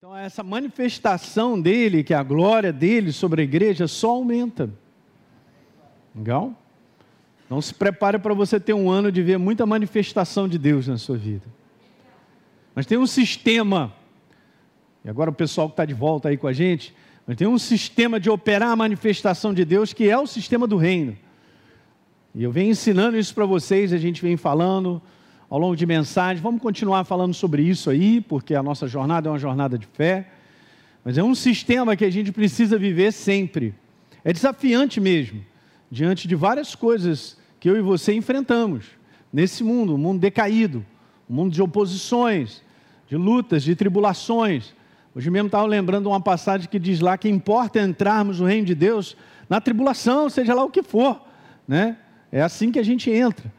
Então, essa manifestação dele, que é a glória dele sobre a igreja, só aumenta. Legal? Então, se prepare para você ter um ano de ver muita manifestação de Deus na sua vida. Mas tem um sistema, e agora o pessoal que está de volta aí com a gente, mas tem um sistema de operar a manifestação de Deus que é o sistema do reino. E eu venho ensinando isso para vocês, a gente vem falando ao longo de mensagens. Vamos continuar falando sobre isso aí, porque a nossa jornada é uma jornada de fé. Mas é um sistema que a gente precisa viver sempre. É desafiante mesmo, diante de várias coisas que eu e você enfrentamos nesse mundo, um mundo decaído, um mundo de oposições, de lutas, de tribulações. Hoje mesmo estava lembrando uma passagem que diz lá que importa entrarmos no reino de Deus na tribulação, seja lá o que for, né? É assim que a gente entra.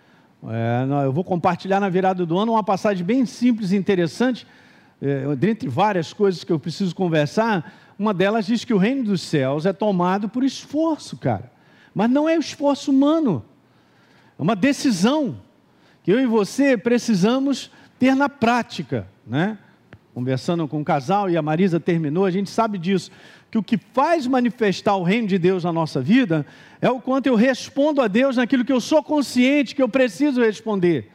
É, eu vou compartilhar na virada do ano uma passagem bem simples e interessante, é, dentre várias coisas que eu preciso conversar. Uma delas diz que o reino dos céus é tomado por esforço, cara. Mas não é o esforço humano, é uma decisão que eu e você precisamos ter na prática, né? Conversando com o casal e a Marisa terminou, a gente sabe disso que o que faz manifestar o reino de Deus na nossa vida é o quanto eu respondo a Deus naquilo que eu sou consciente que eu preciso responder.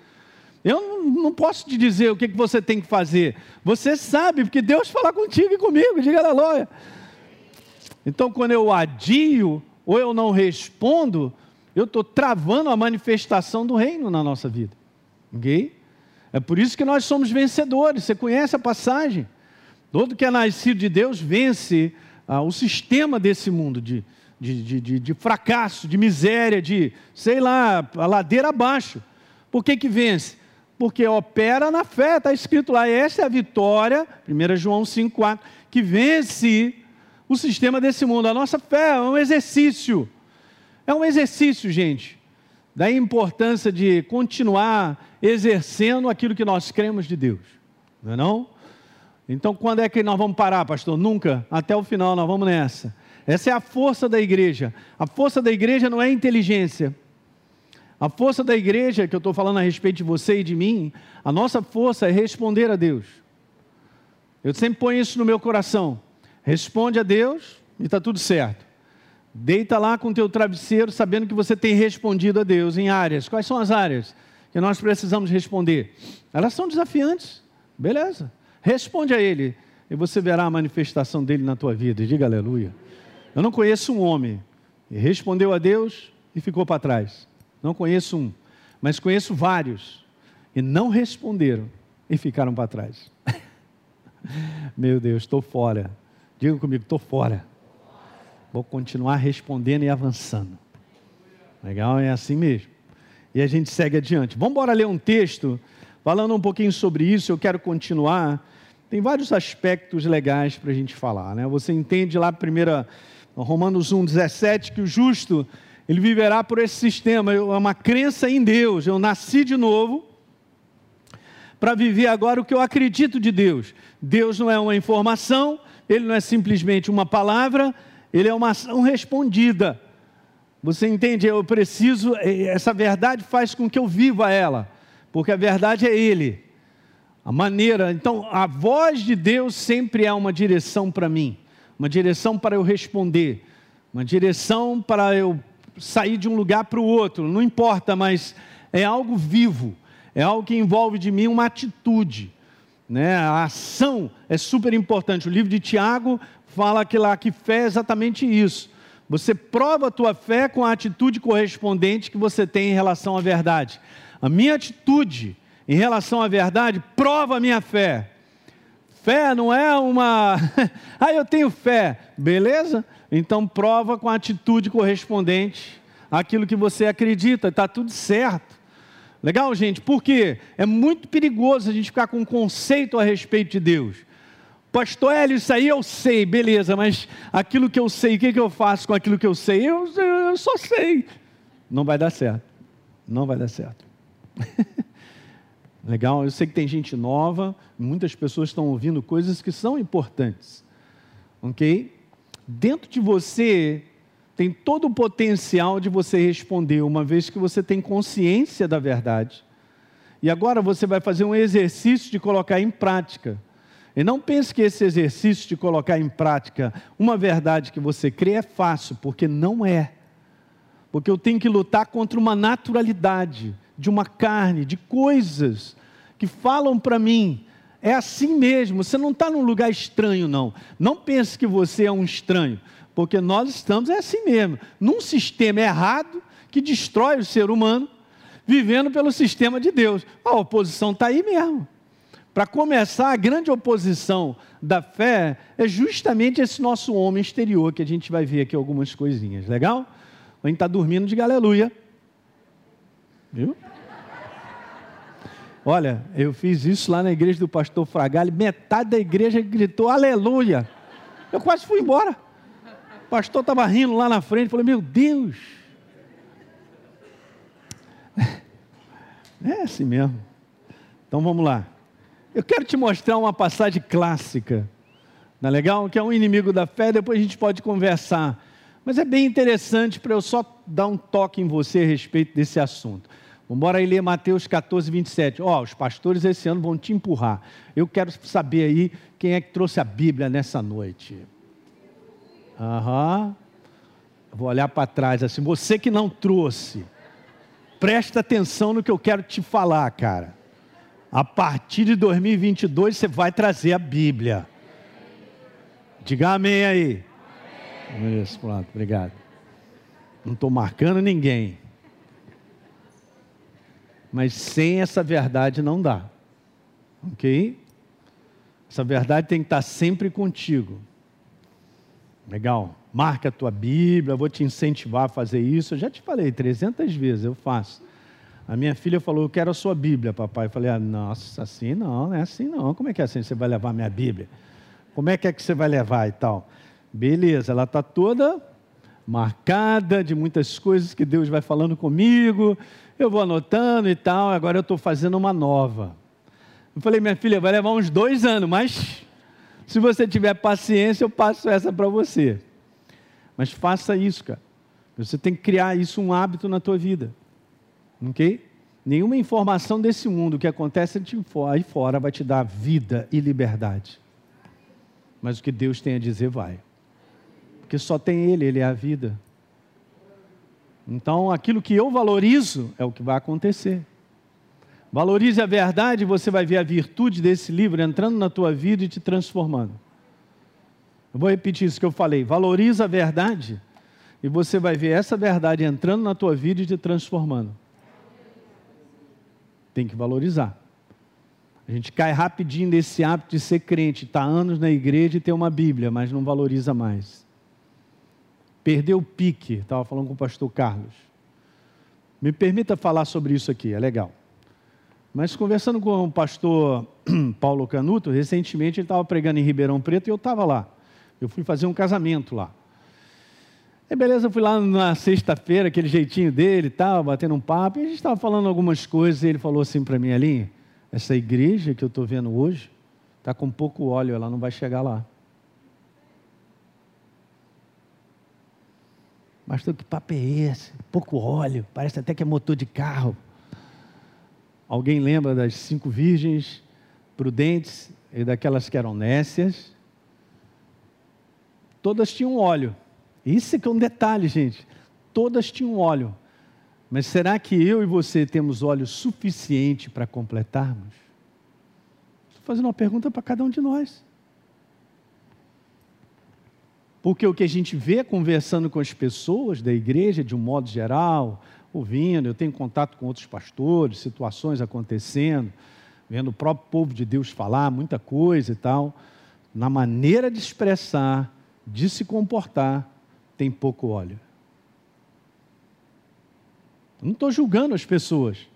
Eu não, posso te dizer o que, que você tem que fazer. Você sabe, porque Deus fala contigo e comigo, diga aleluia. Então, quando eu adio ou eu não respondo, eu estou travando a manifestação do reino na nossa vida. Ok? É por isso que nós somos vencedores. Você conhece a passagem? Todo que é nascido de Deus vence ah, o sistema desse mundo de, de, de, de, fracasso, de miséria, de, sei lá, a ladeira abaixo. Por que, que vence? Porque opera na fé, está escrito lá, essa é a vitória, 1 João 5,4, que vence o sistema desse mundo. A nossa fé é um exercício. É um exercício, gente. Daí a importância de continuar exercendo aquilo que nós cremos de Deus. Não é não? Então, quando é que nós vamos parar, pastor? Nunca. Até o final, nós vamos nessa. Essa é a força da igreja. A força da igreja não é inteligência. A força da igreja, que eu estou falando a respeito de você e de mim, a nossa força é responder a Deus. Eu sempre ponho isso no meu coração. Responde a Deus e está tudo certo. Deita lá com o teu travesseiro, sabendo que você tem respondido a Deus em áreas. Quais são as áreas que nós precisamos responder? Elas são desafiantes. Beleza. Responde a Ele e você verá a manifestação dele na tua vida. Diga aleluia. Eu não conheço um homem que respondeu a Deus e ficou para trás. Não conheço um, mas conheço vários e não responderam e ficaram para trás. Meu Deus, estou fora. Diga comigo, estou fora. Vou continuar respondendo e avançando. Legal? É assim mesmo. E a gente segue adiante. Vamos embora ler um texto falando um pouquinho sobre isso. Eu quero continuar tem vários aspectos legais para a gente falar. Né? Você entende lá, primeira, Romanos 1, 17, que o justo ele viverá por esse sistema, é uma crença em Deus. Eu nasci de novo para viver agora o que eu acredito de Deus. Deus não é uma informação, ele não é simplesmente uma palavra, ele é uma ação respondida. Você entende? Eu preciso, essa verdade faz com que eu viva ela, porque a verdade é Ele a maneira. Então, a voz de Deus sempre é uma direção para mim, uma direção para eu responder, uma direção para eu sair de um lugar para o outro, não importa, mas é algo vivo, é algo que envolve de mim uma atitude. Né? A ação é super importante. O livro de Tiago fala que lá que fé é exatamente isso. Você prova a tua fé com a atitude correspondente que você tem em relação à verdade. A minha atitude em relação à verdade, prova a minha fé. Fé não é uma. ah, eu tenho fé, beleza? Então prova com a atitude correspondente àquilo que você acredita, está tudo certo. Legal, gente? Porque é muito perigoso a gente ficar com um conceito a respeito de Deus. Pastor Hélio, isso aí eu sei, beleza, mas aquilo que eu sei, o que, que eu faço com aquilo que eu sei? Eu, eu só sei. Não vai dar certo. Não vai dar certo. Legal? Eu sei que tem gente nova, muitas pessoas estão ouvindo coisas que são importantes. Ok? Dentro de você tem todo o potencial de você responder, uma vez que você tem consciência da verdade. E agora você vai fazer um exercício de colocar em prática. E não pense que esse exercício de colocar em prática uma verdade que você crê é fácil, porque não é. Porque eu tenho que lutar contra uma naturalidade de uma carne, de coisas que falam para mim. É assim mesmo, você não está num lugar estranho, não. Não pense que você é um estranho, porque nós estamos é assim mesmo, num sistema errado que destrói o ser humano, vivendo pelo sistema de Deus. A oposição está aí mesmo. Para começar, a grande oposição da fé é justamente esse nosso homem exterior, que a gente vai ver aqui algumas coisinhas, legal? A gente está dormindo de aleluia. Viu? Olha, eu fiz isso lá na igreja do pastor Fragali, metade da igreja gritou aleluia. Eu quase fui embora. O pastor estava rindo lá na frente, falei, meu Deus. É assim mesmo. Então vamos lá. Eu quero te mostrar uma passagem clássica, não é legal? Que é um inimigo da fé, depois a gente pode conversar. Mas é bem interessante para eu só dar um toque em você a respeito desse assunto. Vamos aí ler Mateus 14, 27. Ó, oh, os pastores esse ano vão te empurrar. Eu quero saber aí quem é que trouxe a Bíblia nessa noite. Aham. Vou olhar para trás assim. Você que não trouxe, presta atenção no que eu quero te falar, cara. A partir de 2022 você vai trazer a Bíblia. Diga amém aí. Amém. Isso, pronto, obrigado. Não estou marcando ninguém. Mas sem essa verdade não dá. Ok? Essa verdade tem que estar sempre contigo. Legal. Marca a tua Bíblia, vou te incentivar a fazer isso. Eu já te falei 300 vezes, eu faço. A minha filha falou: Eu quero a sua Bíblia, papai. Eu falei: ah, Nossa, assim não, não é assim não. Como é que é assim? Você vai levar a minha Bíblia? Como é que é que você vai levar e tal? Beleza, ela está toda marcada de muitas coisas que Deus vai falando comigo. Eu vou anotando e tal. Agora eu estou fazendo uma nova. Eu falei: Minha filha, vai levar uns dois anos, mas se você tiver paciência, eu passo essa para você. Mas faça isso, cara. Você tem que criar isso um hábito na tua vida. Ok? Nenhuma informação desse mundo que acontece aí fora vai te dar vida e liberdade. Mas o que Deus tem a dizer vai. Porque só tem Ele, Ele é a vida. Então, aquilo que eu valorizo é o que vai acontecer. Valorize a verdade e você vai ver a virtude desse livro entrando na tua vida e te transformando. Eu vou repetir isso que eu falei. Valorize a verdade e você vai ver essa verdade entrando na tua vida e te transformando tem que valorizar. A gente cai rapidinho nesse hábito de ser crente, está anos na igreja e ter uma Bíblia, mas não valoriza mais. Perdeu o pique, estava falando com o pastor Carlos. Me permita falar sobre isso aqui, é legal. Mas conversando com o pastor Paulo Canuto, recentemente ele estava pregando em Ribeirão Preto e eu estava lá. Eu fui fazer um casamento lá. Aí beleza, eu fui lá na sexta-feira, aquele jeitinho dele e tal, batendo um papo, e a gente estava falando algumas coisas, e ele falou assim para mim ali, essa igreja que eu estou vendo hoje, está com pouco óleo, ela não vai chegar lá. Pastor, que papo é esse? Pouco óleo, parece até que é motor de carro. Alguém lembra das cinco virgens prudentes e daquelas que eram nécias? Todas tinham óleo. Isso é que é um detalhe, gente. Todas tinham óleo. Mas será que eu e você temos óleo suficiente para completarmos? Estou fazendo uma pergunta para cada um de nós. Porque o que a gente vê conversando com as pessoas da igreja, de um modo geral, ouvindo, eu tenho contato com outros pastores, situações acontecendo, vendo o próprio povo de Deus falar muita coisa e tal, na maneira de expressar, de se comportar, tem pouco óleo. Não estou julgando as pessoas,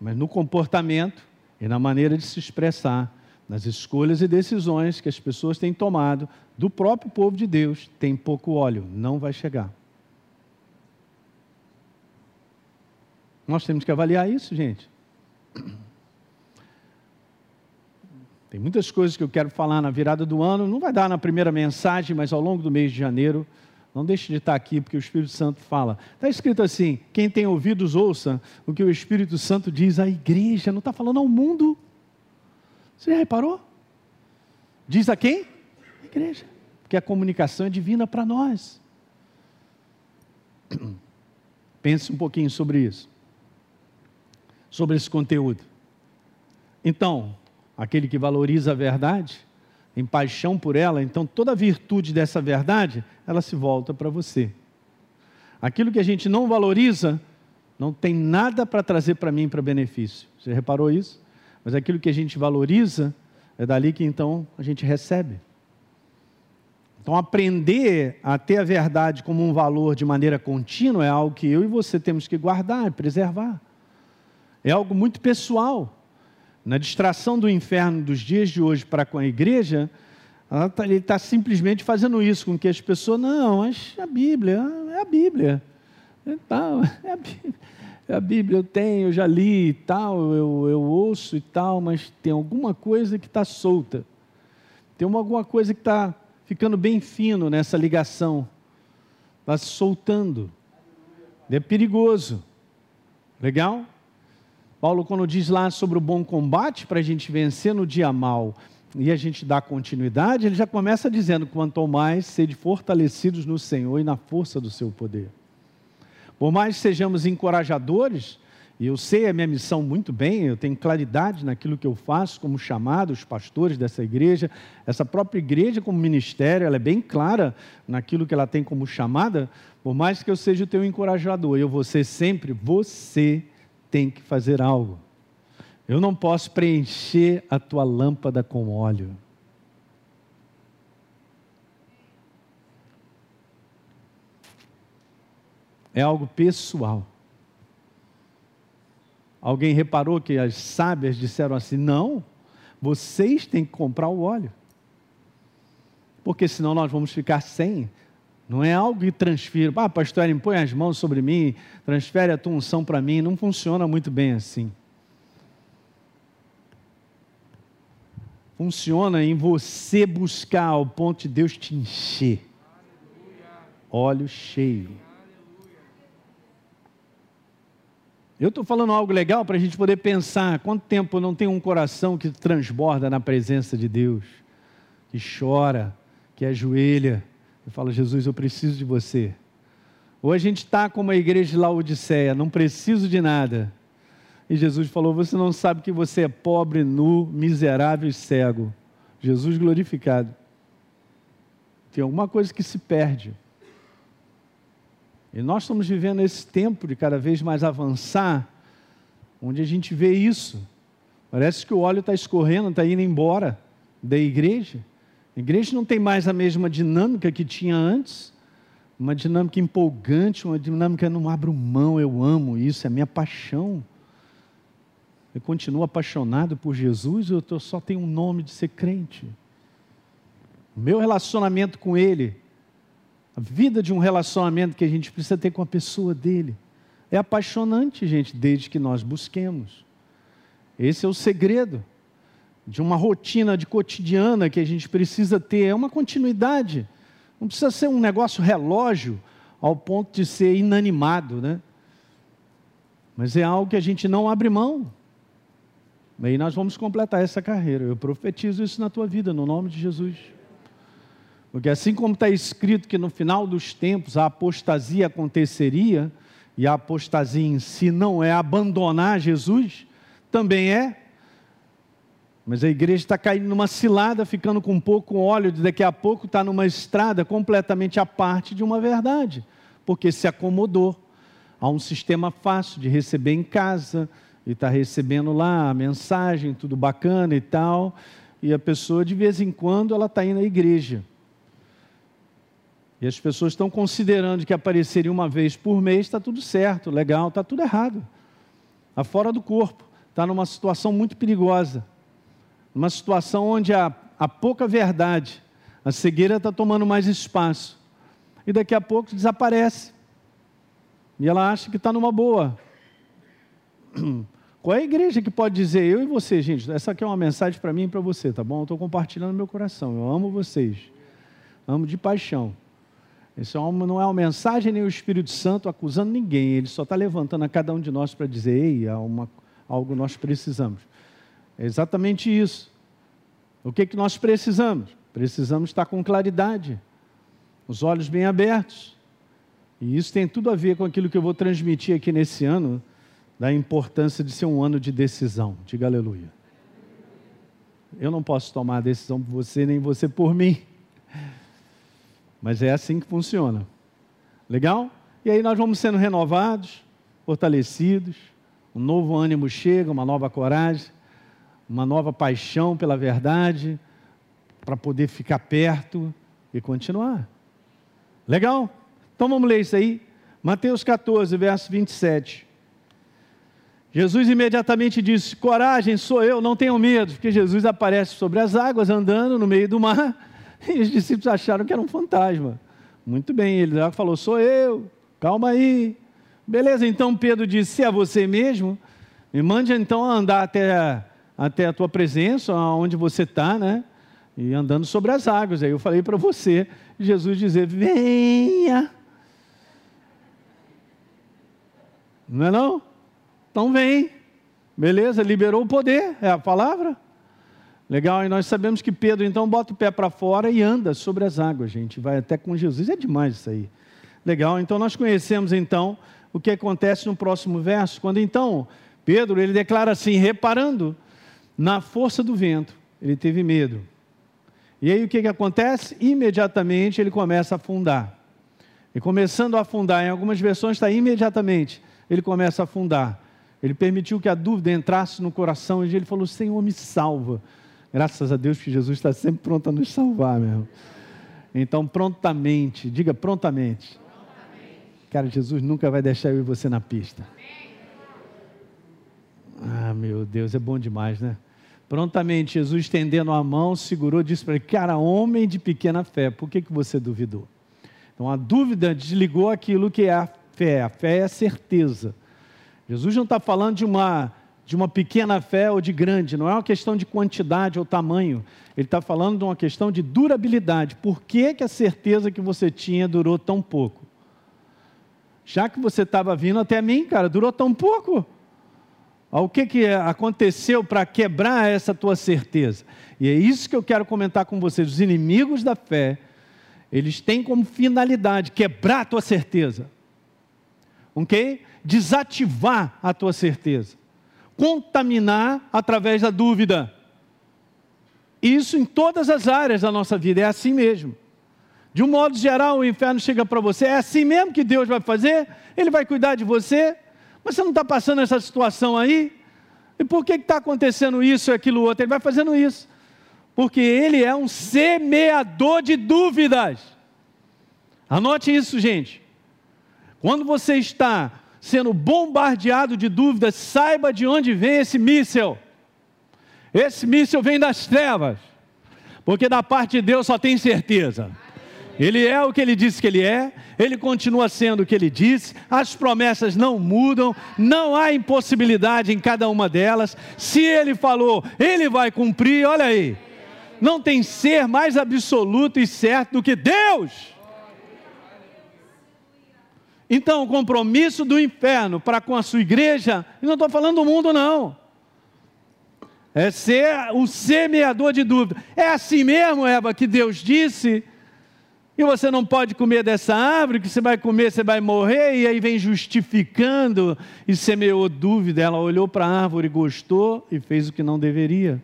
mas no comportamento e na maneira de se expressar, nas escolhas e decisões que as pessoas têm tomado do próprio povo de Deus, tem pouco óleo, não vai chegar. Nós temos que avaliar isso, gente. Tem muitas coisas que eu quero falar na virada do ano, não vai dar na primeira mensagem, mas ao longo do mês de janeiro não deixe de estar aqui, porque o Espírito Santo fala. Está escrito assim: quem tem ouvidos, ouça o que o Espírito Santo diz à igreja. Não está falando ao mundo. Você já reparou? Diz a quem? A igreja. Porque a comunicação é divina para nós. Pense um pouquinho sobre isso. Sobre esse conteúdo. Então, aquele que valoriza a verdade, em paixão por ela, então toda a virtude dessa verdade, ela se volta para você. Aquilo que a gente não valoriza, não tem nada para trazer para mim para benefício. Você reparou isso? Mas aquilo que a gente valoriza, é dali que então a gente recebe. Então, aprender a ter a verdade como um valor de maneira contínua é algo que eu e você temos que guardar, preservar. É algo muito pessoal. Na distração do inferno dos dias de hoje para com a igreja, tá, ele está simplesmente fazendo isso com que as pessoas, não, mas a Bíblia, é a Bíblia. É, tal, é a Bíblia. É a Bíblia, eu tenho, eu já li e tal, eu, eu ouço e tal, mas tem alguma coisa que está solta. Tem uma, alguma coisa que está ficando bem fino nessa ligação. Está se soltando. É perigoso. Legal? Paulo, quando diz lá sobre o bom combate para a gente vencer no dia mal e a gente dá continuidade, ele já começa dizendo: quanto mais sede fortalecidos no Senhor e na força do seu poder. Por mais sejamos encorajadores, e eu sei a minha missão muito bem, eu tenho claridade naquilo que eu faço como chamado, os pastores dessa igreja, essa própria igreja como ministério, ela é bem clara naquilo que ela tem como chamada, por mais que eu seja o teu encorajador, eu vou ser sempre você tem que fazer algo. Eu não posso preencher a tua lâmpada com óleo. É algo pessoal. Alguém reparou que as sábias disseram assim: não, vocês têm que comprar o óleo. Porque senão nós vamos ficar sem. Não é algo que transfira. Ah, pastor, impõe as mãos sobre mim, transfere a tua unção para mim. Não funciona muito bem assim. Funciona em você buscar ao ponto de Deus te encher. Óleo cheio. Eu estou falando algo legal para a gente poder pensar quanto tempo não tem um coração que transborda na presença de Deus, que chora, que ajoelha, e fala: Jesus, eu preciso de você. Ou a gente está como a igreja de Laodiceia, não preciso de nada. E Jesus falou: Você não sabe que você é pobre, nu, miserável e cego. Jesus glorificado. Tem alguma coisa que se perde. E nós estamos vivendo esse tempo de cada vez mais avançar, onde a gente vê isso. Parece que o óleo está escorrendo, está indo embora da igreja. A igreja não tem mais a mesma dinâmica que tinha antes, uma dinâmica empolgante, uma dinâmica não abro mão, eu amo isso, é minha paixão. Eu continuo apaixonado por Jesus, eu só tenho um nome de ser crente. O meu relacionamento com Ele, a vida de um relacionamento que a gente precisa ter com a pessoa dele, é apaixonante, gente, desde que nós busquemos. Esse é o segredo de uma rotina de cotidiana que a gente precisa ter, é uma continuidade. Não precisa ser um negócio relógio ao ponto de ser inanimado, né? Mas é algo que a gente não abre mão. E aí nós vamos completar essa carreira. Eu profetizo isso na tua vida, no nome de Jesus. Porque assim como está escrito que no final dos tempos a apostasia aconteceria, e a apostasia em si não é abandonar Jesus, também é mas a igreja está caindo numa cilada, ficando com pouco óleo, daqui a pouco está numa estrada completamente à parte de uma verdade, porque se acomodou a um sistema fácil de receber em casa, e está recebendo lá a mensagem, tudo bacana e tal, e a pessoa de vez em quando ela está indo à igreja. E as pessoas estão considerando que apareceria uma vez por mês, está tudo certo, legal, está tudo errado. Está fora do corpo, está numa situação muito perigosa numa situação onde há, há pouca verdade, a cegueira está tomando mais espaço, e daqui a pouco desaparece. E ela acha que está numa boa. Qual é a igreja que pode dizer, eu e você, gente, essa aqui é uma mensagem para mim e para você, tá bom? Eu estou compartilhando meu coração, eu amo vocês, amo de paixão. Isso é não é uma mensagem nem o Espírito Santo acusando ninguém, ele só está levantando a cada um de nós para dizer, ei, há uma, algo nós precisamos. É exatamente isso. O que, que nós precisamos? Precisamos estar com claridade, os olhos bem abertos. E isso tem tudo a ver com aquilo que eu vou transmitir aqui nesse ano, da importância de ser um ano de decisão. Diga aleluia. Eu não posso tomar a decisão por você, nem você por mim. Mas é assim que funciona. Legal? E aí nós vamos sendo renovados, fortalecidos, um novo ânimo chega, uma nova coragem, uma nova paixão pela verdade, para poder ficar perto e continuar. Legal? Então vamos ler isso aí. Mateus 14, verso 27. Jesus imediatamente disse: Coragem, sou eu, não tenham medo, porque Jesus aparece sobre as águas, andando no meio do mar, e os discípulos acharam que era um fantasma. Muito bem, ele já falou: Sou eu, calma aí. Beleza, então Pedro disse: Se é você mesmo, me mande então andar até, até a tua presença, onde você está, né? E andando sobre as águas. Aí eu falei para você, Jesus dizer: Venha. Não é não? Então vem. Beleza, liberou o poder, é a palavra. Legal, e nós sabemos que Pedro então bota o pé para fora e anda sobre as águas, gente. Vai até com Jesus. É demais isso aí. Legal, então nós conhecemos então o que acontece no próximo verso, quando então Pedro ele declara assim, reparando na força do vento, ele teve medo. E aí o que, que acontece? Imediatamente ele começa a afundar. E começando a afundar, em algumas versões está imediatamente, ele começa a afundar. Ele permitiu que a dúvida entrasse no coração e ele falou: Senhor, me salva. Graças a Deus que Jesus está sempre pronto a nos salvar, meu. Então, prontamente, diga prontamente. prontamente. Cara, Jesus nunca vai deixar eu e você na pista. Ah, meu Deus, é bom demais, né? Prontamente, Jesus estendendo a mão, segurou, disse para ele: Cara, homem de pequena fé, por que, que você duvidou? Então, a dúvida desligou aquilo que é a fé. A fé é a certeza. Jesus não está falando de uma, de uma pequena fé ou de grande, não é uma questão de quantidade ou tamanho. Ele está falando de uma questão de durabilidade. Por que, que a certeza que você tinha durou tão pouco? Já que você estava vindo até mim, cara, durou tão pouco. O que, que aconteceu para quebrar essa tua certeza? E é isso que eu quero comentar com vocês. Os inimigos da fé, eles têm como finalidade quebrar a tua certeza. Ok? desativar a tua certeza, contaminar através da dúvida. Isso em todas as áreas da nossa vida, é assim mesmo. De um modo geral, o inferno chega para você, é assim mesmo que Deus vai fazer? Ele vai cuidar de você? Mas você não está passando essa situação aí? E por que está acontecendo isso e aquilo outro? Ele vai fazendo isso. Porque ele é um semeador de dúvidas. Anote isso, gente. Quando você está sendo bombardeado de dúvidas, saiba de onde vem esse míssel. Esse míssel vem das trevas, porque da parte de Deus só tem certeza. Ele é o que ele disse que ele é, ele continua sendo o que ele disse, as promessas não mudam, não há impossibilidade em cada uma delas. Se ele falou, ele vai cumprir, olha aí. Não tem ser mais absoluto e certo do que Deus. Então, o compromisso do inferno para com a sua igreja, e não estou falando do mundo, não. É ser o semeador de dúvida. É assim mesmo, Eva, que Deus disse. E você não pode comer dessa árvore, que você vai comer, você vai morrer, e aí vem justificando e semeou dúvida. Ela olhou para a árvore, gostou e fez o que não deveria.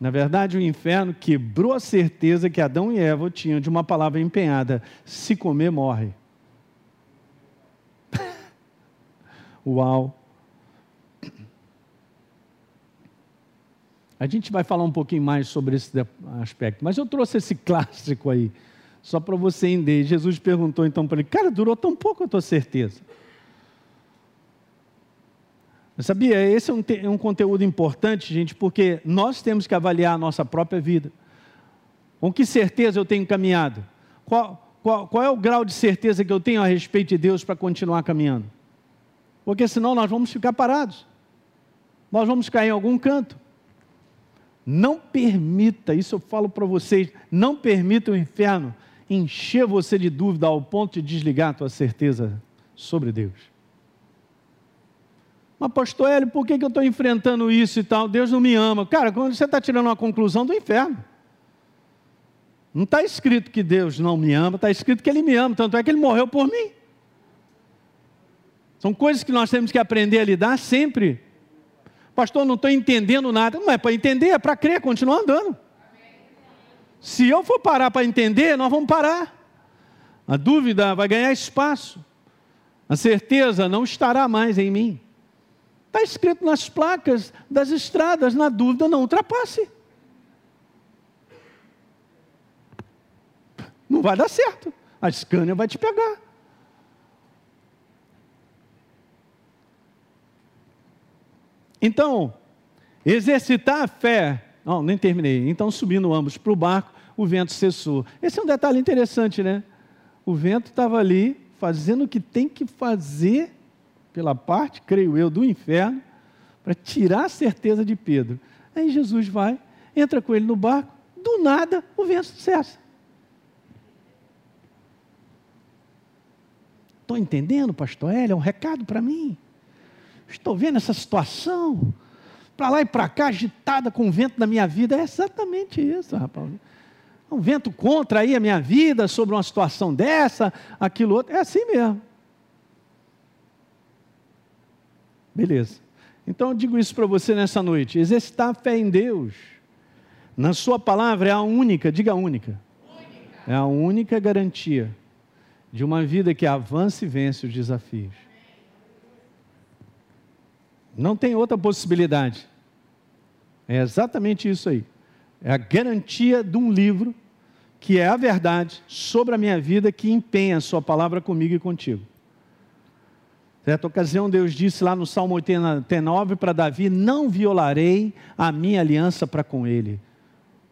Na verdade, o inferno quebrou a certeza que Adão e Eva tinham de uma palavra empenhada: se comer, morre. Uau! A gente vai falar um pouquinho mais sobre esse aspecto, mas eu trouxe esse clássico aí, só para você entender. Jesus perguntou então para ele: Cara, durou tão pouco a tua certeza? Sabia? Esse é um, é um, conteúdo importante, gente, porque nós temos que avaliar a nossa própria vida. Com que certeza eu tenho caminhado? Qual, qual, qual é o grau de certeza que eu tenho a respeito de Deus para continuar caminhando? porque senão nós vamos ficar parados, nós vamos cair em algum canto. Não permita, isso eu falo para vocês, não permita o inferno encher você de dúvida ao ponto de desligar a tua certeza sobre Deus. Mas, pastor Hélio, por que, que eu estou enfrentando isso e tal? Deus não me ama. Cara, quando você está tirando uma conclusão do inferno. Não está escrito que Deus não me ama, está escrito que Ele me ama, tanto é que Ele morreu por mim. São coisas que nós temos que aprender a lidar sempre. Pastor, não estou entendendo nada. Não é para entender, é para crer, continuar andando. Se eu for parar para entender, nós vamos parar. A dúvida vai ganhar espaço. A certeza não estará mais em mim. Está escrito nas placas das estradas, na dúvida não ultrapasse. Não vai dar certo. A Scania vai te pegar. Então, exercitar a fé. Não, nem terminei. Então, subindo ambos para o barco, o vento cessou. Esse é um detalhe interessante, né? O vento estava ali fazendo o que tem que fazer pela parte, creio eu, do inferno, para tirar a certeza de Pedro. Aí Jesus vai, entra com ele no barco, do nada o vento cessa. Estou entendendo, pastor Hélio? É um recado para mim. Estou vendo essa situação, para lá e para cá, agitada com o vento da minha vida. É exatamente isso, rapaz. Um vento contra aí a minha vida sobre uma situação dessa, aquilo outro. É assim mesmo. Beleza. Então eu digo isso para você nessa noite. Exercitar a fé em Deus, na Sua palavra, é a única, diga a única. única. É a única garantia de uma vida que avança e vence os desafios. Não tem outra possibilidade. É exatamente isso aí. É a garantia de um livro que é a verdade sobre a minha vida que empenha a sua palavra comigo e contigo. Certa ocasião, Deus disse lá no Salmo 89 para Davi: Não violarei a minha aliança para com ele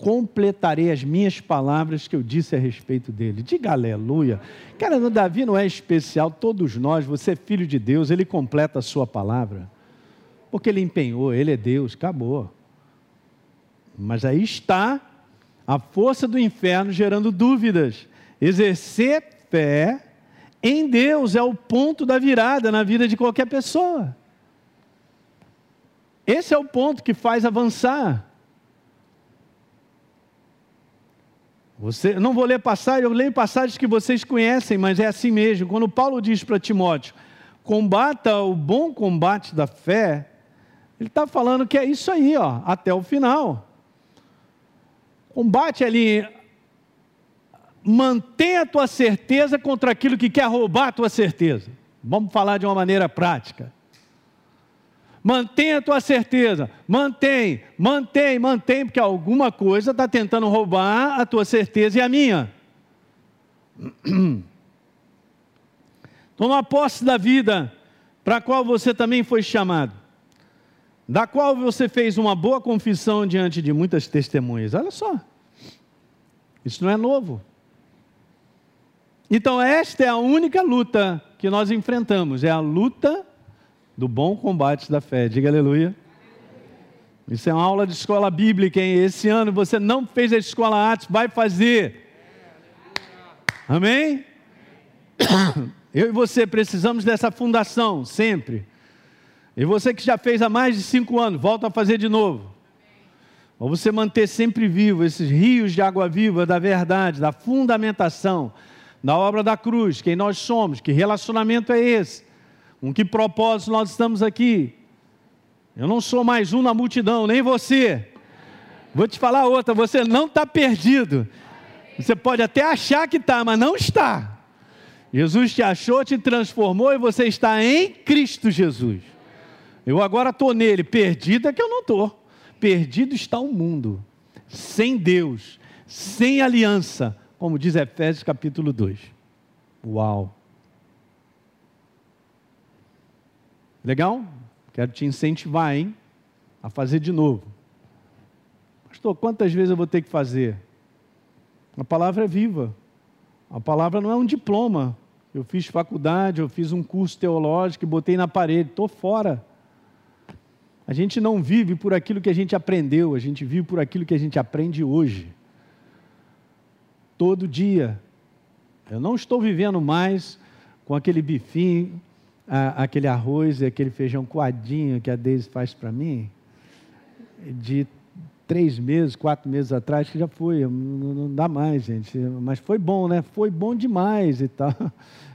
completarei as minhas palavras que eu disse a respeito dele. Diga aleluia. Cara, Davi não é especial, todos nós, você é filho de Deus, ele completa a sua palavra. Porque ele empenhou, ele é Deus, acabou. Mas aí está a força do inferno gerando dúvidas. Exercer fé em Deus é o ponto da virada na vida de qualquer pessoa. Esse é o ponto que faz avançar. Você, não vou ler passagem, eu leio passagens que vocês conhecem, mas é assim mesmo. Quando Paulo diz para Timóteo, combata o bom combate da fé, ele está falando que é isso aí, ó, até o final. Combate ali, mantenha a tua certeza contra aquilo que quer roubar a tua certeza. Vamos falar de uma maneira prática. Mantenha a tua certeza. Mantém, mantém, mantém, porque alguma coisa está tentando roubar a tua certeza e a minha. Toma posse da vida para a qual você também foi chamado, da qual você fez uma boa confissão diante de muitas testemunhas. Olha só, isso não é novo. Então, esta é a única luta que nós enfrentamos, é a luta do bom combate da fé. Diga aleluia. Isso é uma aula de escola bíblica, hein? Esse ano você não fez a escola Atos, vai fazer. Amém? Eu e você precisamos dessa fundação, sempre. E você que já fez há mais de cinco anos, volta a fazer de novo. Para você manter sempre vivo esses rios de água viva da verdade, da fundamentação, da obra da cruz, quem nós somos, que relacionamento é esse com que propósito nós estamos aqui? Eu não sou mais um na multidão, nem você. Vou te falar outra: você não está perdido. Você pode até achar que está, mas não está. Jesus te achou, te transformou e você está em Cristo Jesus. Eu agora estou nele, perdido é que eu não estou. Perdido está o mundo, sem Deus, sem aliança, como diz Efésios capítulo 2. Uau! Legal? Quero te incentivar, hein? A fazer de novo. Pastor, quantas vezes eu vou ter que fazer? A palavra é viva. A palavra não é um diploma. Eu fiz faculdade, eu fiz um curso teológico e botei na parede. Estou fora. A gente não vive por aquilo que a gente aprendeu, a gente vive por aquilo que a gente aprende hoje. Todo dia. Eu não estou vivendo mais com aquele bifinho a, aquele arroz e aquele feijão coadinho que a Deise faz para mim, de três meses, quatro meses atrás, que já foi, não, dá mais, gente. Mas foi bom, né? Foi bom demais e tal.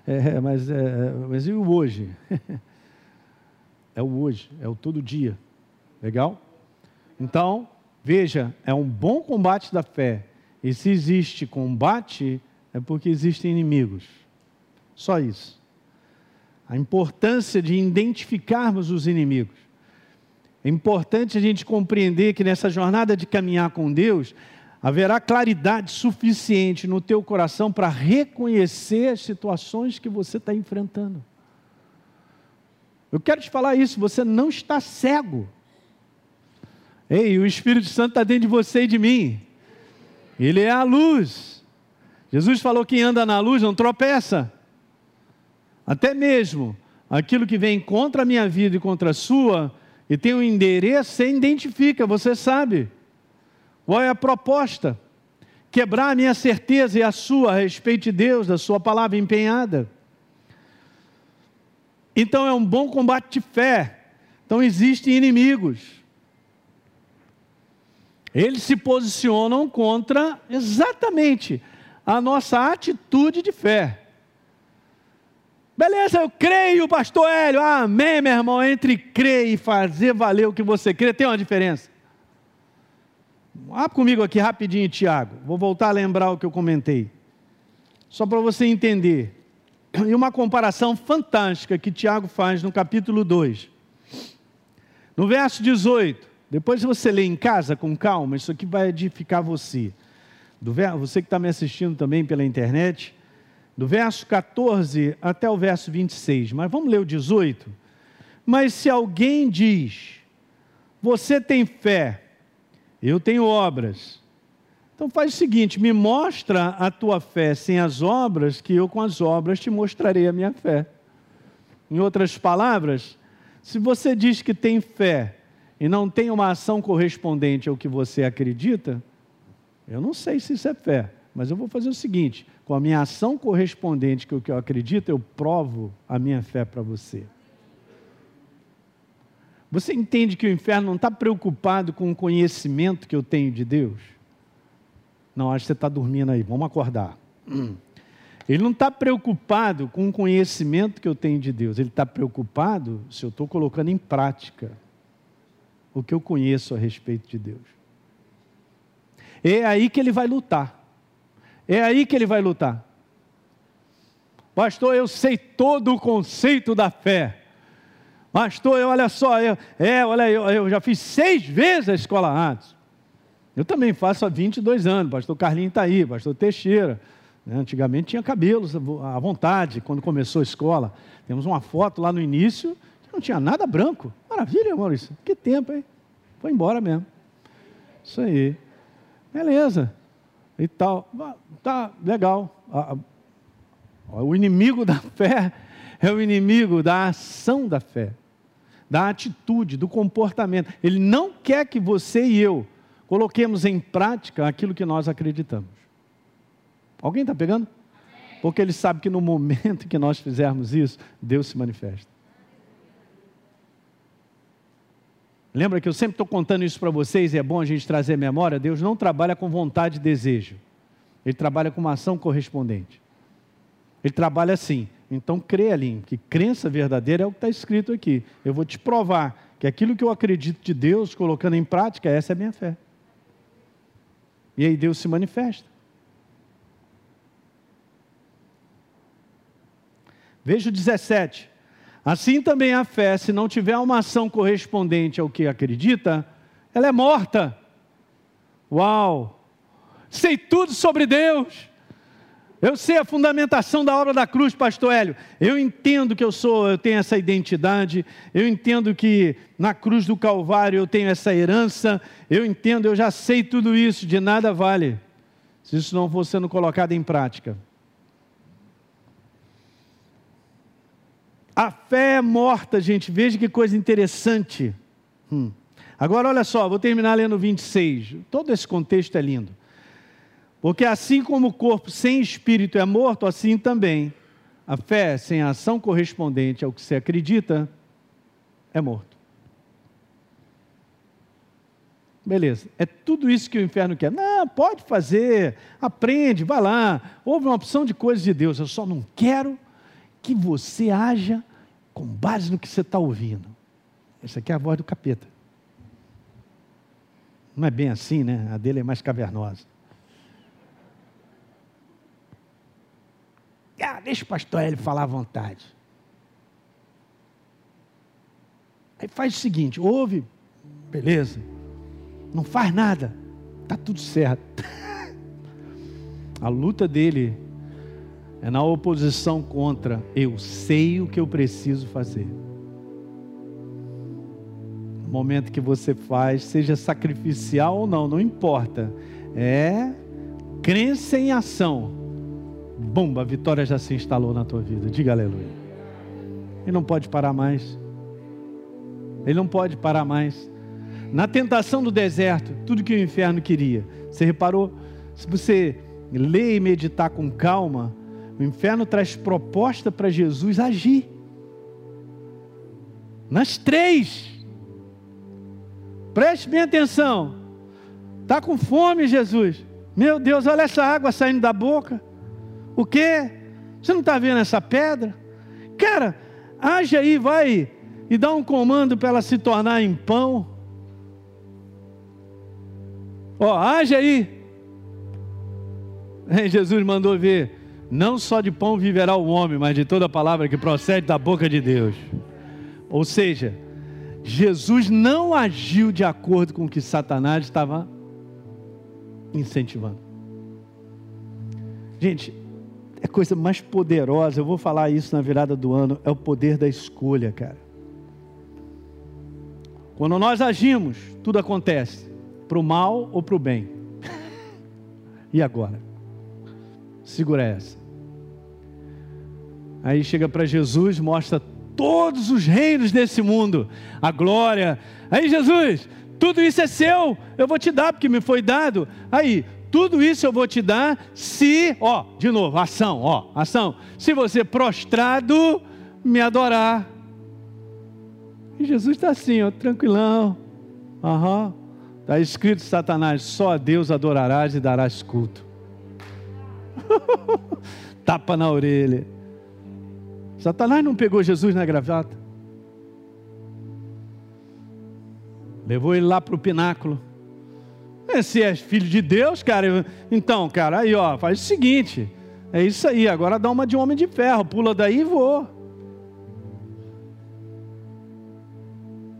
É, mas, é, mas e o hoje? é o hoje, é o todo dia. Legal? Então, veja, é um bom combate da fé. E se existe combate, é porque existem inimigos. Só isso. A importância de identificarmos os inimigos. É importante a gente compreender que nessa jornada de caminhar com Deus, haverá claridade suficiente no teu coração para reconhecer as situações que você está enfrentando. Eu quero te falar isso, você não está cego. Ei, o Espírito Santo está dentro de você e de mim. Ele é a luz. Jesus falou que quem anda na luz não tropeça. Até mesmo aquilo que vem contra a minha vida e contra a sua, e tem um endereço, você identifica, você sabe. Qual é a proposta? Quebrar a minha certeza e a sua a respeito de Deus, da sua palavra empenhada. Então é um bom combate de fé. Então existem inimigos. Eles se posicionam contra exatamente a nossa atitude de fé. Beleza, eu creio, pastor Hélio. Amém, meu irmão. Entre crer e fazer valer o que você crê, tem uma diferença. Vá comigo aqui rapidinho, Tiago. Vou voltar a lembrar o que eu comentei. Só para você entender. E uma comparação fantástica que Tiago faz no capítulo 2. No verso 18. Depois você lê em casa com calma, isso aqui vai edificar você. Do, você que está me assistindo também pela internet do verso 14 até o verso 26. Mas vamos ler o 18. Mas se alguém diz, você tem fé, eu tenho obras. Então faz o seguinte: me mostra a tua fé sem as obras, que eu com as obras te mostrarei a minha fé. Em outras palavras, se você diz que tem fé e não tem uma ação correspondente ao que você acredita, eu não sei se isso é fé, mas eu vou fazer o seguinte: com a minha ação correspondente com o que eu acredito, eu provo a minha fé para você. Você entende que o inferno não está preocupado com o conhecimento que eu tenho de Deus? Não, acho que você está dormindo aí, vamos acordar. Ele não está preocupado com o conhecimento que eu tenho de Deus, ele está preocupado se eu estou colocando em prática o que eu conheço a respeito de Deus. É aí que ele vai lutar. É aí que ele vai lutar. Pastor, eu sei todo o conceito da fé. Pastor, olha só, eu, é, olha, eu, eu já fiz seis vezes a escola Atos. Eu também faço há 22 anos. Pastor Carlinho está aí, pastor Teixeira. Né, antigamente tinha cabelos à vontade quando começou a escola. Temos uma foto lá no início não tinha nada branco. Maravilha, Maurício. Que tempo, hein? Foi embora mesmo. Isso aí. Beleza e tal. Tá legal. O inimigo da fé é o inimigo da ação da fé, da atitude, do comportamento. Ele não quer que você e eu coloquemos em prática aquilo que nós acreditamos. Alguém está pegando? Porque ele sabe que no momento que nós fizermos isso, Deus se manifesta. Lembra que eu sempre estou contando isso para vocês e é bom a gente trazer memória? Deus não trabalha com vontade e desejo. Ele trabalha com uma ação correspondente. Ele trabalha assim. Então crê ali, que crença verdadeira é o que está escrito aqui. Eu vou te provar que aquilo que eu acredito de Deus, colocando em prática, essa é a minha fé. E aí Deus se manifesta. Veja o 17. Assim também a fé, se não tiver uma ação correspondente ao que acredita, ela é morta. Uau! Sei tudo sobre Deus. Eu sei a fundamentação da obra da cruz, pastor Hélio. Eu entendo que eu sou, eu tenho essa identidade. Eu entendo que na cruz do Calvário eu tenho essa herança. Eu entendo, eu já sei tudo isso. De nada vale se isso não for sendo colocado em prática. Fé é morta, gente. Veja que coisa interessante. Hum. Agora, olha só, vou terminar lendo 26. Todo esse contexto é lindo. Porque assim como o corpo sem espírito é morto, assim também A fé sem a ação correspondente ao que você acredita é morto. Beleza, é tudo isso que o inferno quer. Não, pode fazer, aprende, vai lá. Houve uma opção de coisas de Deus. Eu só não quero que você haja com base no que você está ouvindo. Essa aqui é a voz do capeta. Não é bem assim, né? A dele é mais cavernosa. Ah, deixa o pastor ele falar à vontade. Aí faz o seguinte: ouve, beleza, não faz nada, está tudo certo. A luta dele é na oposição contra eu sei o que eu preciso fazer. No momento que você faz, seja sacrificial ou não, não importa. É crença em ação. Bomba, a vitória já se instalou na tua vida. Diga aleluia. Ele não pode parar mais. Ele não pode parar mais. Na tentação do deserto, tudo que o inferno queria. Você reparou? Se você ler e meditar com calma, o inferno traz proposta para Jesus agir. Nas três. Preste bem atenção. Está com fome, Jesus? Meu Deus, olha essa água saindo da boca. O quê? Você não está vendo essa pedra? Cara, age aí, vai e dá um comando para ela se tornar em pão. Ó, age aí. Jesus mandou ver: não só de pão viverá o homem, mas de toda palavra que procede da boca de Deus. Ou seja, Jesus não agiu de acordo com o que Satanás estava incentivando. Gente, é coisa mais poderosa, eu vou falar isso na virada do ano, é o poder da escolha, cara. Quando nós agimos, tudo acontece para o mal ou para o bem? e agora? Segura essa. Aí chega para Jesus, mostra todos os reinos desse mundo, a glória. Aí Jesus, tudo isso é seu, eu vou te dar porque me foi dado. Aí, tudo isso eu vou te dar se, ó, de novo, ação, ó, ação. Se você prostrado me adorar. E Jesus está assim, ó, tranquilão. Aham. Uhum. Está escrito, Satanás, só a Deus adorarás e darás culto. Tapa na orelha. Satanás não pegou Jesus na gravata. Levou ele lá para o pináculo. É, se és filho de Deus, cara, então, cara, aí ó, faz o seguinte: é isso aí, agora dá uma de homem de ferro, pula daí e voa.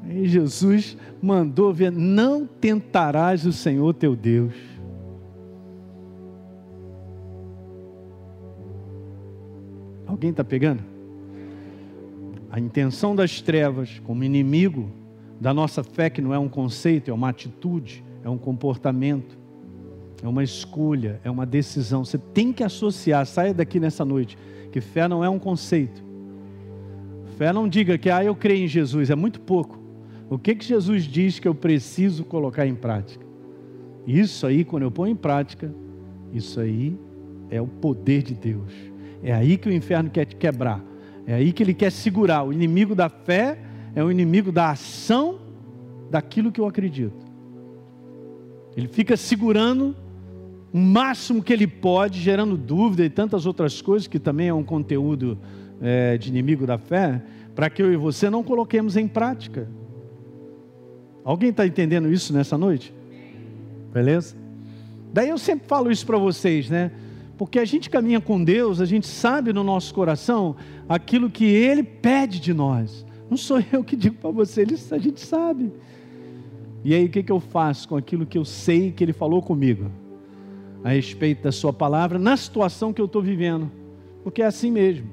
Aí Jesus mandou ver: não tentarás o Senhor teu Deus. Alguém está pegando? A intenção das trevas como inimigo da nossa fé, que não é um conceito, é uma atitude, é um comportamento, é uma escolha, é uma decisão. Você tem que associar, saia daqui nessa noite, que fé não é um conceito. Fé não diga que ah, eu creio em Jesus, é muito pouco. O que, que Jesus diz que eu preciso colocar em prática? Isso aí, quando eu ponho em prática, isso aí é o poder de Deus. É aí que o inferno quer te quebrar. É aí que ele quer segurar. O inimigo da fé é o inimigo da ação daquilo que eu acredito. Ele fica segurando o máximo que ele pode, gerando dúvida e tantas outras coisas, que também é um conteúdo é, de inimigo da fé, para que eu e você não coloquemos em prática. Alguém está entendendo isso nessa noite? Beleza? Daí eu sempre falo isso para vocês, né? Porque a gente caminha com Deus, a gente sabe no nosso coração aquilo que Ele pede de nós. Não sou eu que digo para você, a gente sabe. E aí o que, que eu faço com aquilo que eu sei que Ele falou comigo? A respeito da Sua palavra, na situação que eu estou vivendo. Porque é assim mesmo.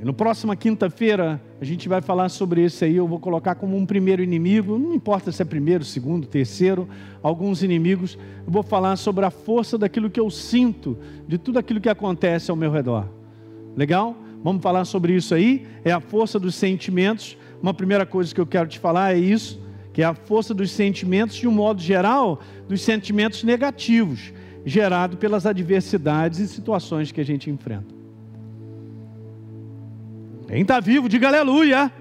E no próxima quinta-feira a gente vai falar sobre esse aí. Eu vou colocar como um primeiro inimigo, não importa se é primeiro, segundo, terceiro, alguns inimigos. Eu vou falar sobre a força daquilo que eu sinto, de tudo aquilo que acontece ao meu redor. Legal? Vamos falar sobre isso aí. É a força dos sentimentos. Uma primeira coisa que eu quero te falar é isso, que é a força dos sentimentos, de um modo geral, dos sentimentos negativos, gerado pelas adversidades e situações que a gente enfrenta. Quem está vivo, diga aleluia.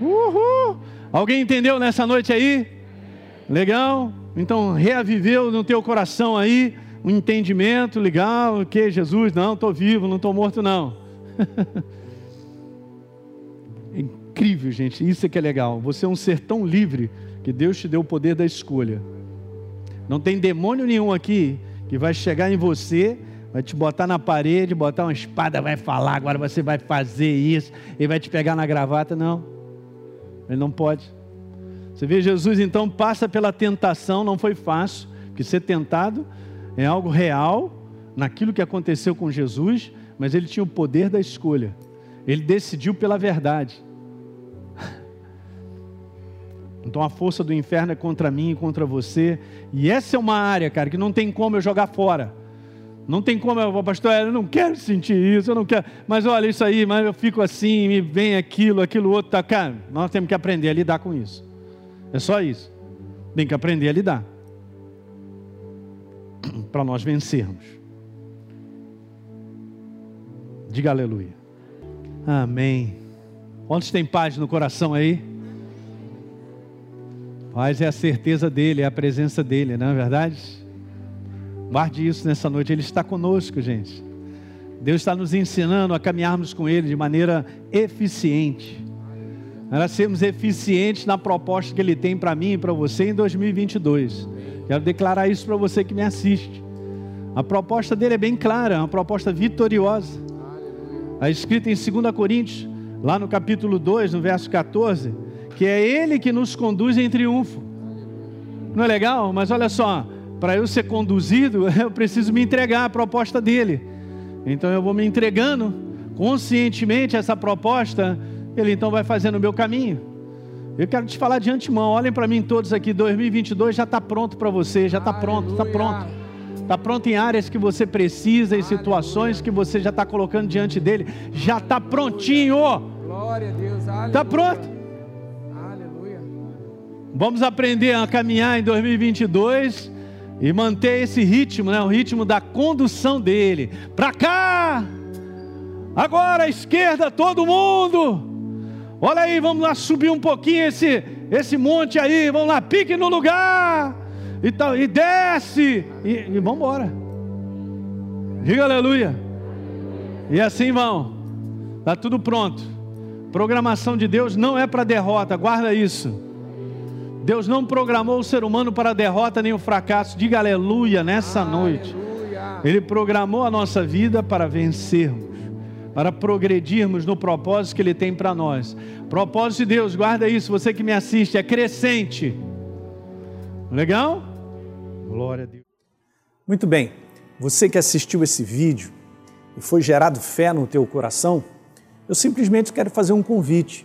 Uhul. Alguém entendeu nessa noite aí? Legal? Então reaviveu no teu coração aí um entendimento legal, que Jesus, não, estou vivo, não estou morto não. é incrível, gente, isso é que é legal. Você é um ser tão livre que Deus te deu o poder da escolha. Não tem demônio nenhum aqui que vai chegar em você, vai te botar na parede, botar uma espada, vai falar, agora você vai fazer isso, e vai te pegar na gravata, não. Ele não pode. Você vê, Jesus então passa pela tentação, não foi fácil, porque ser tentado é algo real naquilo que aconteceu com Jesus, mas ele tinha o poder da escolha. Ele decidiu pela verdade. Então a força do inferno é contra mim e contra você. E essa é uma área, cara, que não tem como eu jogar fora. Não tem como eu, pastor, eu não quero sentir isso, eu não quero. Mas olha isso aí, mas eu fico assim, me vem aquilo, aquilo outro, tá, cara. Nós temos que aprender a lidar com isso. É só isso. Tem que aprender a lidar. Para nós vencermos. Diga aleluia. Amém. Quantos tem paz no coração aí? Paz é a certeza dele, é a presença dele, não é verdade? Guarde isso nessa noite, ele está conosco, gente. Deus está nos ensinando a caminharmos com ele de maneira eficiente. Nós sermos eficientes na proposta que Ele tem para mim e para você em 2022. Quero declarar isso para você que me assiste. A proposta dele é bem clara, é uma proposta vitoriosa. Está escrita em 2 Coríntios, lá no capítulo 2, no verso 14, que é Ele que nos conduz em triunfo. Não é legal? Mas olha só, para eu ser conduzido, eu preciso me entregar à proposta dele. Então eu vou me entregando conscientemente a essa proposta ele então vai fazendo o meu caminho. Eu quero te falar de antemão, olhem para mim todos aqui, 2022 já está pronto para você, já está pronto, está pronto. Está pronto em áreas que você precisa, em situações que você já está colocando diante dele, já está prontinho. Glória a Deus, Está pronto. Aleluia. Vamos aprender a caminhar em 2022 e manter esse ritmo, né, o ritmo da condução dele. Para cá! Agora à esquerda, todo mundo! Olha aí, vamos lá subir um pouquinho esse, esse monte aí, vamos lá, pique no lugar, e, tal, e desce, e, e vamos embora. Diga aleluia. E assim vão, está tudo pronto. Programação de Deus não é para derrota, guarda isso. Deus não programou o ser humano para a derrota nem o fracasso. Diga aleluia nessa aleluia. noite. Ele programou a nossa vida para vencermos para progredirmos no propósito que Ele tem para nós. Propósito de Deus, guarda isso, você que me assiste, é crescente. Legal? Glória a Deus. Muito bem, você que assistiu esse vídeo e foi gerado fé no teu coração, eu simplesmente quero fazer um convite